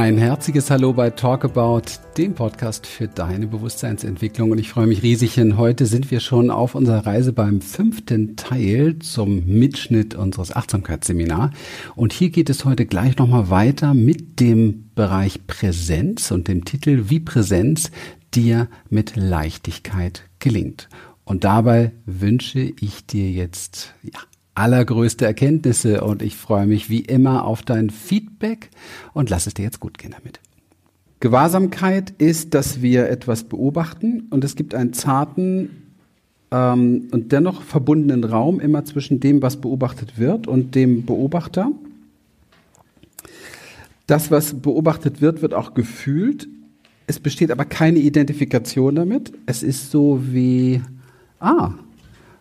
Ein herzliches Hallo bei Talkabout, dem Podcast für deine Bewusstseinsentwicklung. Und ich freue mich riesig, denn heute sind wir schon auf unserer Reise beim fünften Teil zum Mitschnitt unseres Achtsamkeitsseminars. Und hier geht es heute gleich nochmal weiter mit dem Bereich Präsenz und dem Titel Wie Präsenz dir mit Leichtigkeit gelingt. Und dabei wünsche ich dir jetzt, ja, allergrößte Erkenntnisse und ich freue mich wie immer auf dein Feedback und lass es dir jetzt gut gehen damit. Gewahrsamkeit ist, dass wir etwas beobachten und es gibt einen zarten ähm, und dennoch verbundenen Raum immer zwischen dem, was beobachtet wird und dem Beobachter. Das, was beobachtet wird, wird auch gefühlt. Es besteht aber keine Identifikation damit. Es ist so wie, ah,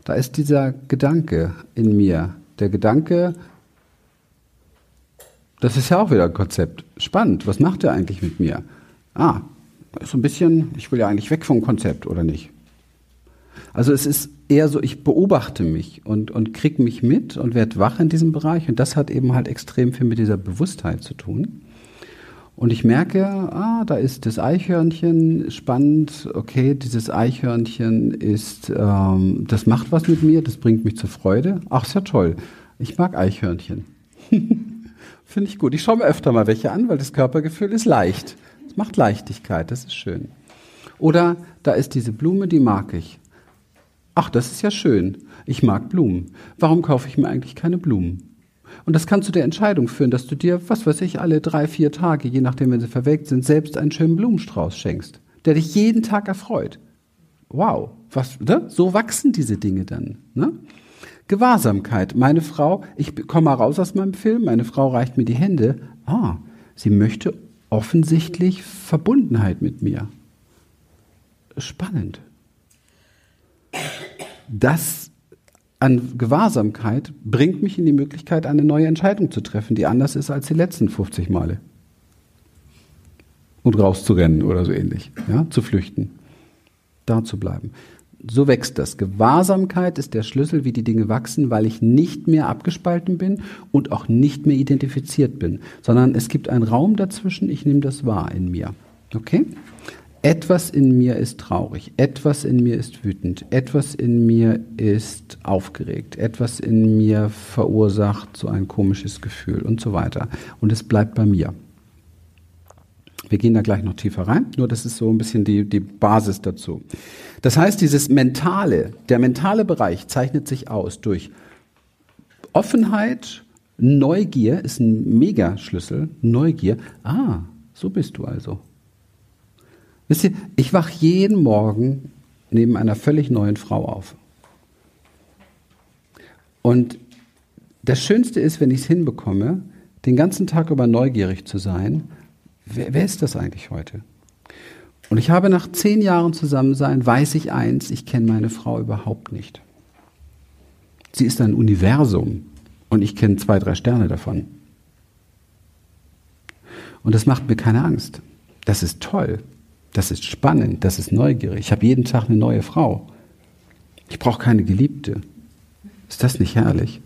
da ist dieser Gedanke in mir. Der Gedanke, das ist ja auch wieder ein Konzept. Spannend, was macht er eigentlich mit mir? Ah, so ein bisschen, ich will ja eigentlich weg vom Konzept, oder nicht? Also es ist eher so, ich beobachte mich und, und krieg mich mit und werde wach in diesem Bereich. Und das hat eben halt extrem viel mit dieser Bewusstheit zu tun. Und ich merke, ah, da ist das Eichhörnchen spannend. Okay, dieses Eichhörnchen ist, ähm, das macht was mit mir, das bringt mich zur Freude. Ach, ist ja toll. Ich mag Eichhörnchen. Finde ich gut. Ich schaue mir öfter mal welche an, weil das Körpergefühl ist leicht. Es macht Leichtigkeit, das ist schön. Oder da ist diese Blume, die mag ich. Ach, das ist ja schön. Ich mag Blumen. Warum kaufe ich mir eigentlich keine Blumen? Und das kann zu der Entscheidung führen, dass du dir, was weiß ich, alle drei, vier Tage, je nachdem, wenn sie verwelkt sind, selbst einen schönen Blumenstrauß schenkst, der dich jeden Tag erfreut. Wow, was, ne? so wachsen diese Dinge dann. Ne? Gewahrsamkeit. Meine Frau, ich komme raus aus meinem Film, meine Frau reicht mir die Hände. Ah, sie möchte offensichtlich Verbundenheit mit mir. Spannend. Das an Gewahrsamkeit bringt mich in die Möglichkeit, eine neue Entscheidung zu treffen, die anders ist als die letzten 50 Male. Und rauszurennen oder so ähnlich, ja, zu flüchten, da zu bleiben. So wächst das. Gewahrsamkeit ist der Schlüssel, wie die Dinge wachsen, weil ich nicht mehr abgespalten bin und auch nicht mehr identifiziert bin, sondern es gibt einen Raum dazwischen, ich nehme das wahr in mir. Okay? Etwas in mir ist traurig, etwas in mir ist wütend, etwas in mir ist aufgeregt, etwas in mir verursacht so ein komisches Gefühl und so weiter. Und es bleibt bei mir. Wir gehen da gleich noch tiefer rein, nur das ist so ein bisschen die, die Basis dazu. Das heißt, dieses mentale, der mentale Bereich zeichnet sich aus durch Offenheit, Neugier ist ein Megaschlüssel, Neugier. Ah, so bist du also. Wisst ihr, ich wache jeden Morgen neben einer völlig neuen Frau auf. Und das Schönste ist, wenn ich es hinbekomme, den ganzen Tag über neugierig zu sein, wer, wer ist das eigentlich heute? Und ich habe nach zehn Jahren Zusammensein, weiß ich eins, ich kenne meine Frau überhaupt nicht. Sie ist ein Universum und ich kenne zwei, drei Sterne davon. Und das macht mir keine Angst. Das ist toll. Das ist spannend, das ist neugierig. Ich habe jeden Tag eine neue Frau. Ich brauche keine Geliebte. Ist das nicht herrlich?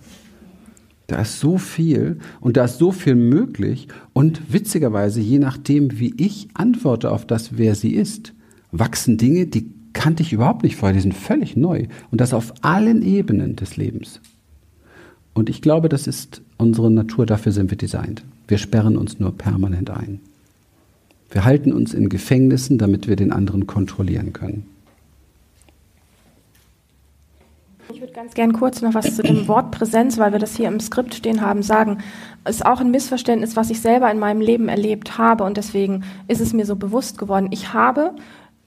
Da ist so viel und da ist so viel möglich und witzigerweise, je nachdem, wie ich antworte auf das, wer sie ist, wachsen Dinge, die kannte ich überhaupt nicht vorher, die sind völlig neu und das auf allen Ebenen des Lebens. Und ich glaube, das ist unsere Natur, dafür sind wir designt. Wir sperren uns nur permanent ein. Wir halten uns in Gefängnissen, damit wir den anderen kontrollieren können. Ich würde ganz gern kurz noch was zu dem Wort Präsenz, weil wir das hier im Skript stehen haben, sagen. Es ist auch ein Missverständnis, was ich selber in meinem Leben erlebt habe und deswegen ist es mir so bewusst geworden. Ich habe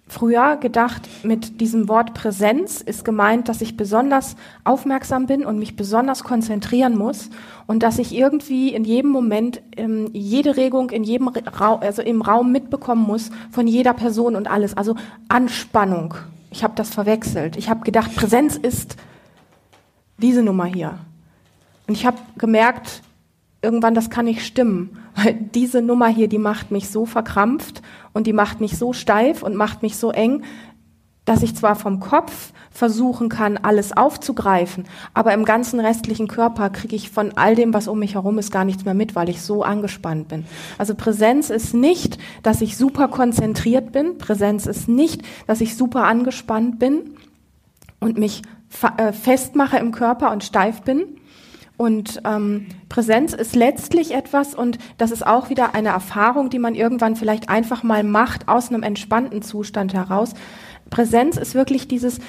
früher gedacht, mit diesem Wort Präsenz ist gemeint, dass ich besonders aufmerksam bin und mich besonders konzentrieren muss und dass ich irgendwie in jedem Moment ähm, jede Regung in jedem Raum, also im Raum mitbekommen muss von jeder Person und alles. Also Anspannung. Ich habe das verwechselt. Ich habe gedacht, Präsenz ist diese Nummer hier. Und ich habe gemerkt, irgendwann, das kann nicht stimmen, weil diese Nummer hier, die macht mich so verkrampft und die macht mich so steif und macht mich so eng. dass ich zwar vom Kopf versuchen kann, alles aufzugreifen, aber im ganzen restlichen Körper kriege ich von all dem, was um mich herum ist, gar nichts mehr mit, weil ich so angespannt bin. Also Präsenz ist nicht, dass ich super konzentriert bin. Präsenz ist nicht, dass ich super angespannt bin und mich äh, festmache im Körper und steif bin. Und ähm, Präsenz ist letztlich etwas, und das ist auch wieder eine Erfahrung, die man irgendwann vielleicht einfach mal macht aus einem entspannten Zustand heraus. Präsenz ist wirklich dieses,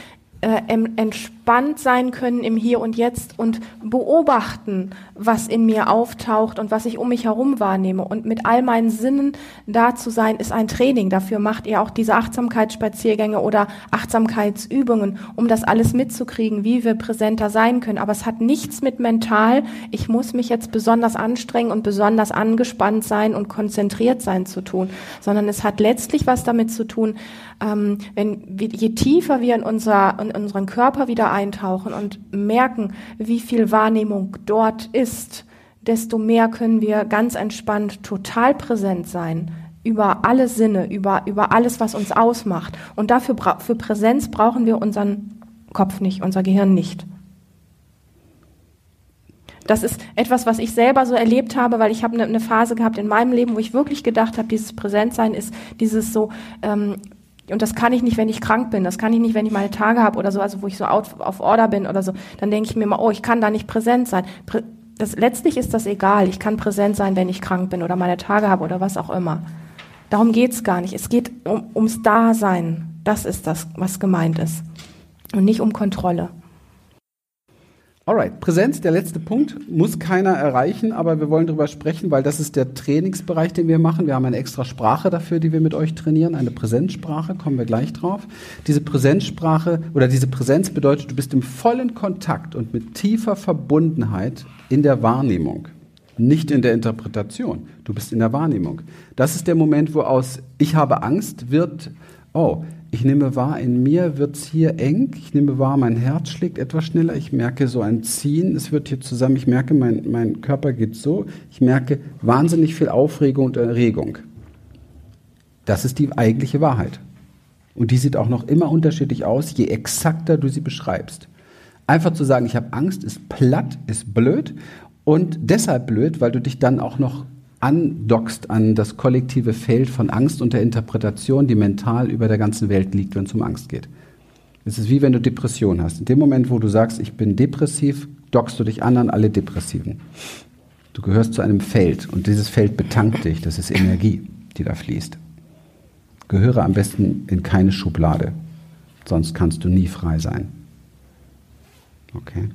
äh, entspannt sein können im Hier und Jetzt und beobachten, was in mir auftaucht und was ich um mich herum wahrnehme. Und mit all meinen Sinnen da zu sein, ist ein Training. Dafür macht ihr auch diese Achtsamkeitsspaziergänge oder Achtsamkeitsübungen, um das alles mitzukriegen, wie wir präsenter sein können. Aber es hat nichts mit mental, ich muss mich jetzt besonders anstrengen und besonders angespannt sein und konzentriert sein zu tun, sondern es hat letztlich was damit zu tun, ähm, wenn, je tiefer wir in, unser, in unseren Körper wieder eintauchen und merken, wie viel Wahrnehmung dort ist, desto mehr können wir ganz entspannt total präsent sein über alle Sinne, über, über alles, was uns ausmacht. Und dafür, für Präsenz brauchen wir unseren Kopf nicht, unser Gehirn nicht. Das ist etwas, was ich selber so erlebt habe, weil ich habe eine, eine Phase gehabt in meinem Leben, wo ich wirklich gedacht habe, dieses Präsentsein ist dieses so, ähm, und das kann ich nicht, wenn ich krank bin. Das kann ich nicht, wenn ich meine Tage habe oder so, also wo ich so out, auf Order bin oder so. Dann denke ich mir mal, oh, ich kann da nicht präsent sein. Prä das, letztlich ist das egal. Ich kann präsent sein, wenn ich krank bin oder meine Tage habe oder was auch immer. Darum geht's gar nicht. Es geht um, ums Dasein. Das ist das, was gemeint ist. Und nicht um Kontrolle. Alright, Präsenz, der letzte Punkt, muss keiner erreichen, aber wir wollen darüber sprechen, weil das ist der Trainingsbereich, den wir machen. Wir haben eine extra Sprache dafür, die wir mit euch trainieren, eine Präsenzsprache, kommen wir gleich drauf. Diese Präsenzsprache oder diese Präsenz bedeutet, du bist im vollen Kontakt und mit tiefer Verbundenheit in der Wahrnehmung, nicht in der Interpretation. Du bist in der Wahrnehmung. Das ist der Moment, wo aus ich habe Angst wird, oh, ich nehme wahr, in mir wird es hier eng. Ich nehme wahr, mein Herz schlägt etwas schneller. Ich merke so ein Ziehen. Es wird hier zusammen. Ich merke, mein, mein Körper geht so. Ich merke wahnsinnig viel Aufregung und Erregung. Das ist die eigentliche Wahrheit. Und die sieht auch noch immer unterschiedlich aus, je exakter du sie beschreibst. Einfach zu sagen, ich habe Angst, ist platt, ist blöd. Und deshalb blöd, weil du dich dann auch noch andockst an das kollektive Feld von Angst und der Interpretation, die mental über der ganzen Welt liegt, wenn es um Angst geht. Es ist wie wenn du Depression hast. In dem Moment, wo du sagst, ich bin depressiv, dockst du dich an an alle Depressiven. Du gehörst zu einem Feld und dieses Feld betankt dich. Das ist Energie, die da fließt. Gehöre am besten in keine Schublade, sonst kannst du nie frei sein. Okay.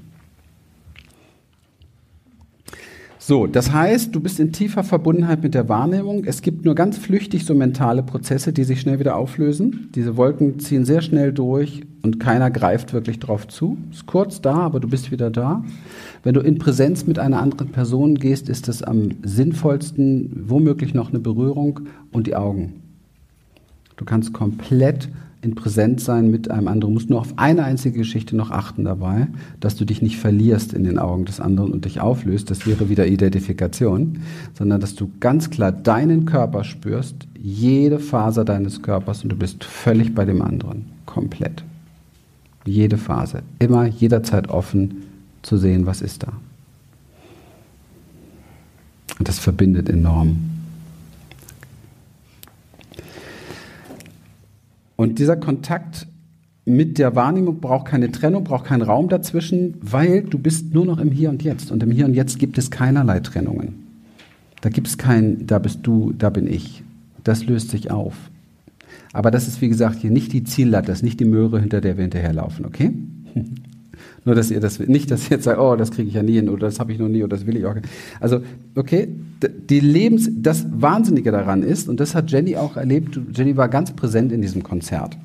So, das heißt, du bist in tiefer Verbundenheit mit der Wahrnehmung. Es gibt nur ganz flüchtig so mentale Prozesse, die sich schnell wieder auflösen. Diese Wolken ziehen sehr schnell durch und keiner greift wirklich drauf zu. Ist kurz da, aber du bist wieder da. Wenn du in Präsenz mit einer anderen Person gehst, ist es am sinnvollsten, womöglich noch eine Berührung und die Augen. Du kannst komplett in Präsenz sein mit einem anderen. Du musst nur auf eine einzige Geschichte noch achten dabei, dass du dich nicht verlierst in den Augen des anderen und dich auflöst. Das wäre wieder Identifikation, sondern dass du ganz klar deinen Körper spürst, jede Faser deines Körpers und du bist völlig bei dem anderen. Komplett. Jede Phase. Immer, jederzeit offen zu sehen, was ist da. Und das verbindet enorm. Und dieser Kontakt mit der Wahrnehmung braucht keine Trennung, braucht keinen Raum dazwischen, weil du bist nur noch im Hier und Jetzt. Und im Hier und Jetzt gibt es keinerlei Trennungen. Da gibt es kein, da bist du, da bin ich. Das löst sich auf. Aber das ist, wie gesagt, hier nicht die Ziellatte, das ist nicht die Möhre, hinter der wir hinterherlaufen, okay? Nur, dass ihr das, nicht, dass ihr jetzt sagt, oh, das kriege ich ja nie hin oder das habe ich noch nie oder das will ich auch. Also, okay, die Lebens, das Wahnsinnige daran ist, und das hat Jenny auch erlebt, Jenny war ganz präsent in diesem Konzert.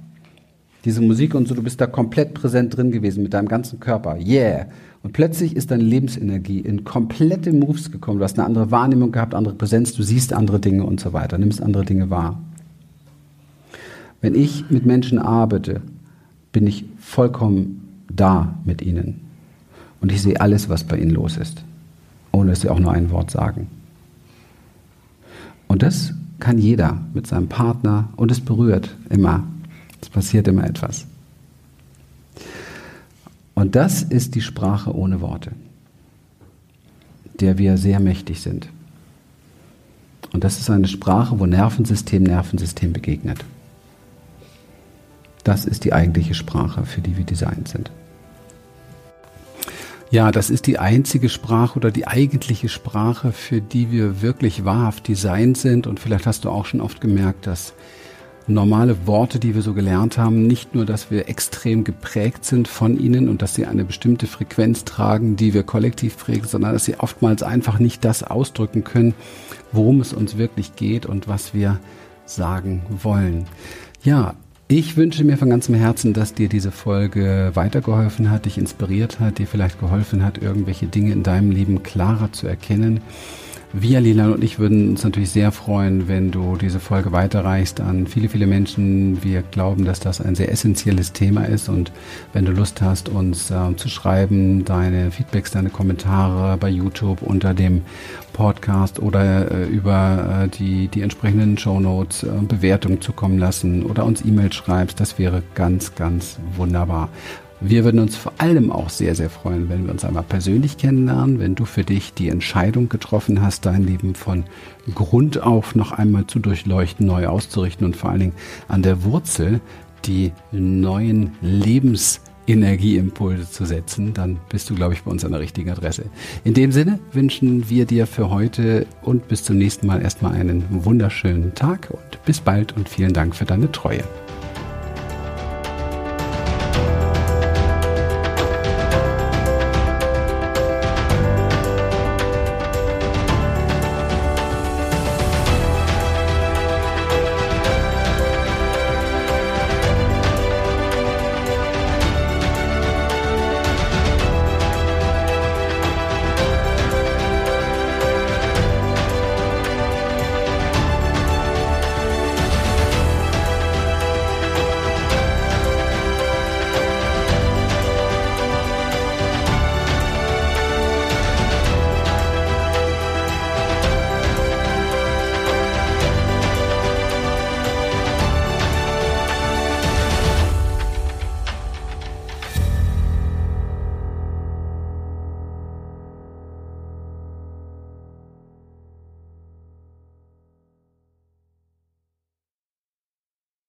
Diese Musik und so, du bist da komplett präsent drin gewesen mit deinem ganzen Körper. Yeah. Und plötzlich ist deine Lebensenergie in komplette Moves gekommen. Du hast eine andere Wahrnehmung gehabt, andere Präsenz, du siehst andere Dinge und so weiter, nimmst andere Dinge wahr. Wenn ich mit Menschen arbeite, bin ich vollkommen da mit ihnen. Und ich sehe alles, was bei ihnen los ist, ohne dass sie auch nur ein Wort sagen. Und das kann jeder mit seinem Partner und es berührt immer. Es passiert immer etwas. Und das ist die Sprache ohne Worte, der wir sehr mächtig sind. Und das ist eine Sprache, wo Nervensystem Nervensystem begegnet. Das ist die eigentliche Sprache, für die wir designt sind. Ja, das ist die einzige Sprache oder die eigentliche Sprache, für die wir wirklich wahrhaft designt sind. Und vielleicht hast du auch schon oft gemerkt, dass normale Worte, die wir so gelernt haben, nicht nur, dass wir extrem geprägt sind von ihnen und dass sie eine bestimmte Frequenz tragen, die wir kollektiv prägen, sondern dass sie oftmals einfach nicht das ausdrücken können, worum es uns wirklich geht und was wir sagen wollen. Ja, ich wünsche mir von ganzem Herzen, dass dir diese Folge weitergeholfen hat, dich inspiriert hat, dir vielleicht geholfen hat, irgendwelche Dinge in deinem Leben klarer zu erkennen. Wir, Lila und ich, würden uns natürlich sehr freuen, wenn du diese Folge weiterreichst an viele, viele Menschen. Wir glauben, dass das ein sehr essentielles Thema ist und wenn du Lust hast, uns äh, zu schreiben, deine Feedbacks, deine Kommentare bei YouTube unter dem Podcast oder äh, über äh, die, die entsprechenden Shownotes äh, Bewertungen zukommen lassen oder uns E-Mails schreibst, das wäre ganz, ganz wunderbar. Wir würden uns vor allem auch sehr, sehr freuen, wenn wir uns einmal persönlich kennenlernen, wenn du für dich die Entscheidung getroffen hast, dein Leben von Grund auf noch einmal zu durchleuchten, neu auszurichten und vor allen Dingen an der Wurzel die neuen Lebensenergieimpulse zu setzen, dann bist du, glaube ich, bei uns an der richtigen Adresse. In dem Sinne wünschen wir dir für heute und bis zum nächsten Mal erstmal einen wunderschönen Tag und bis bald und vielen Dank für deine Treue.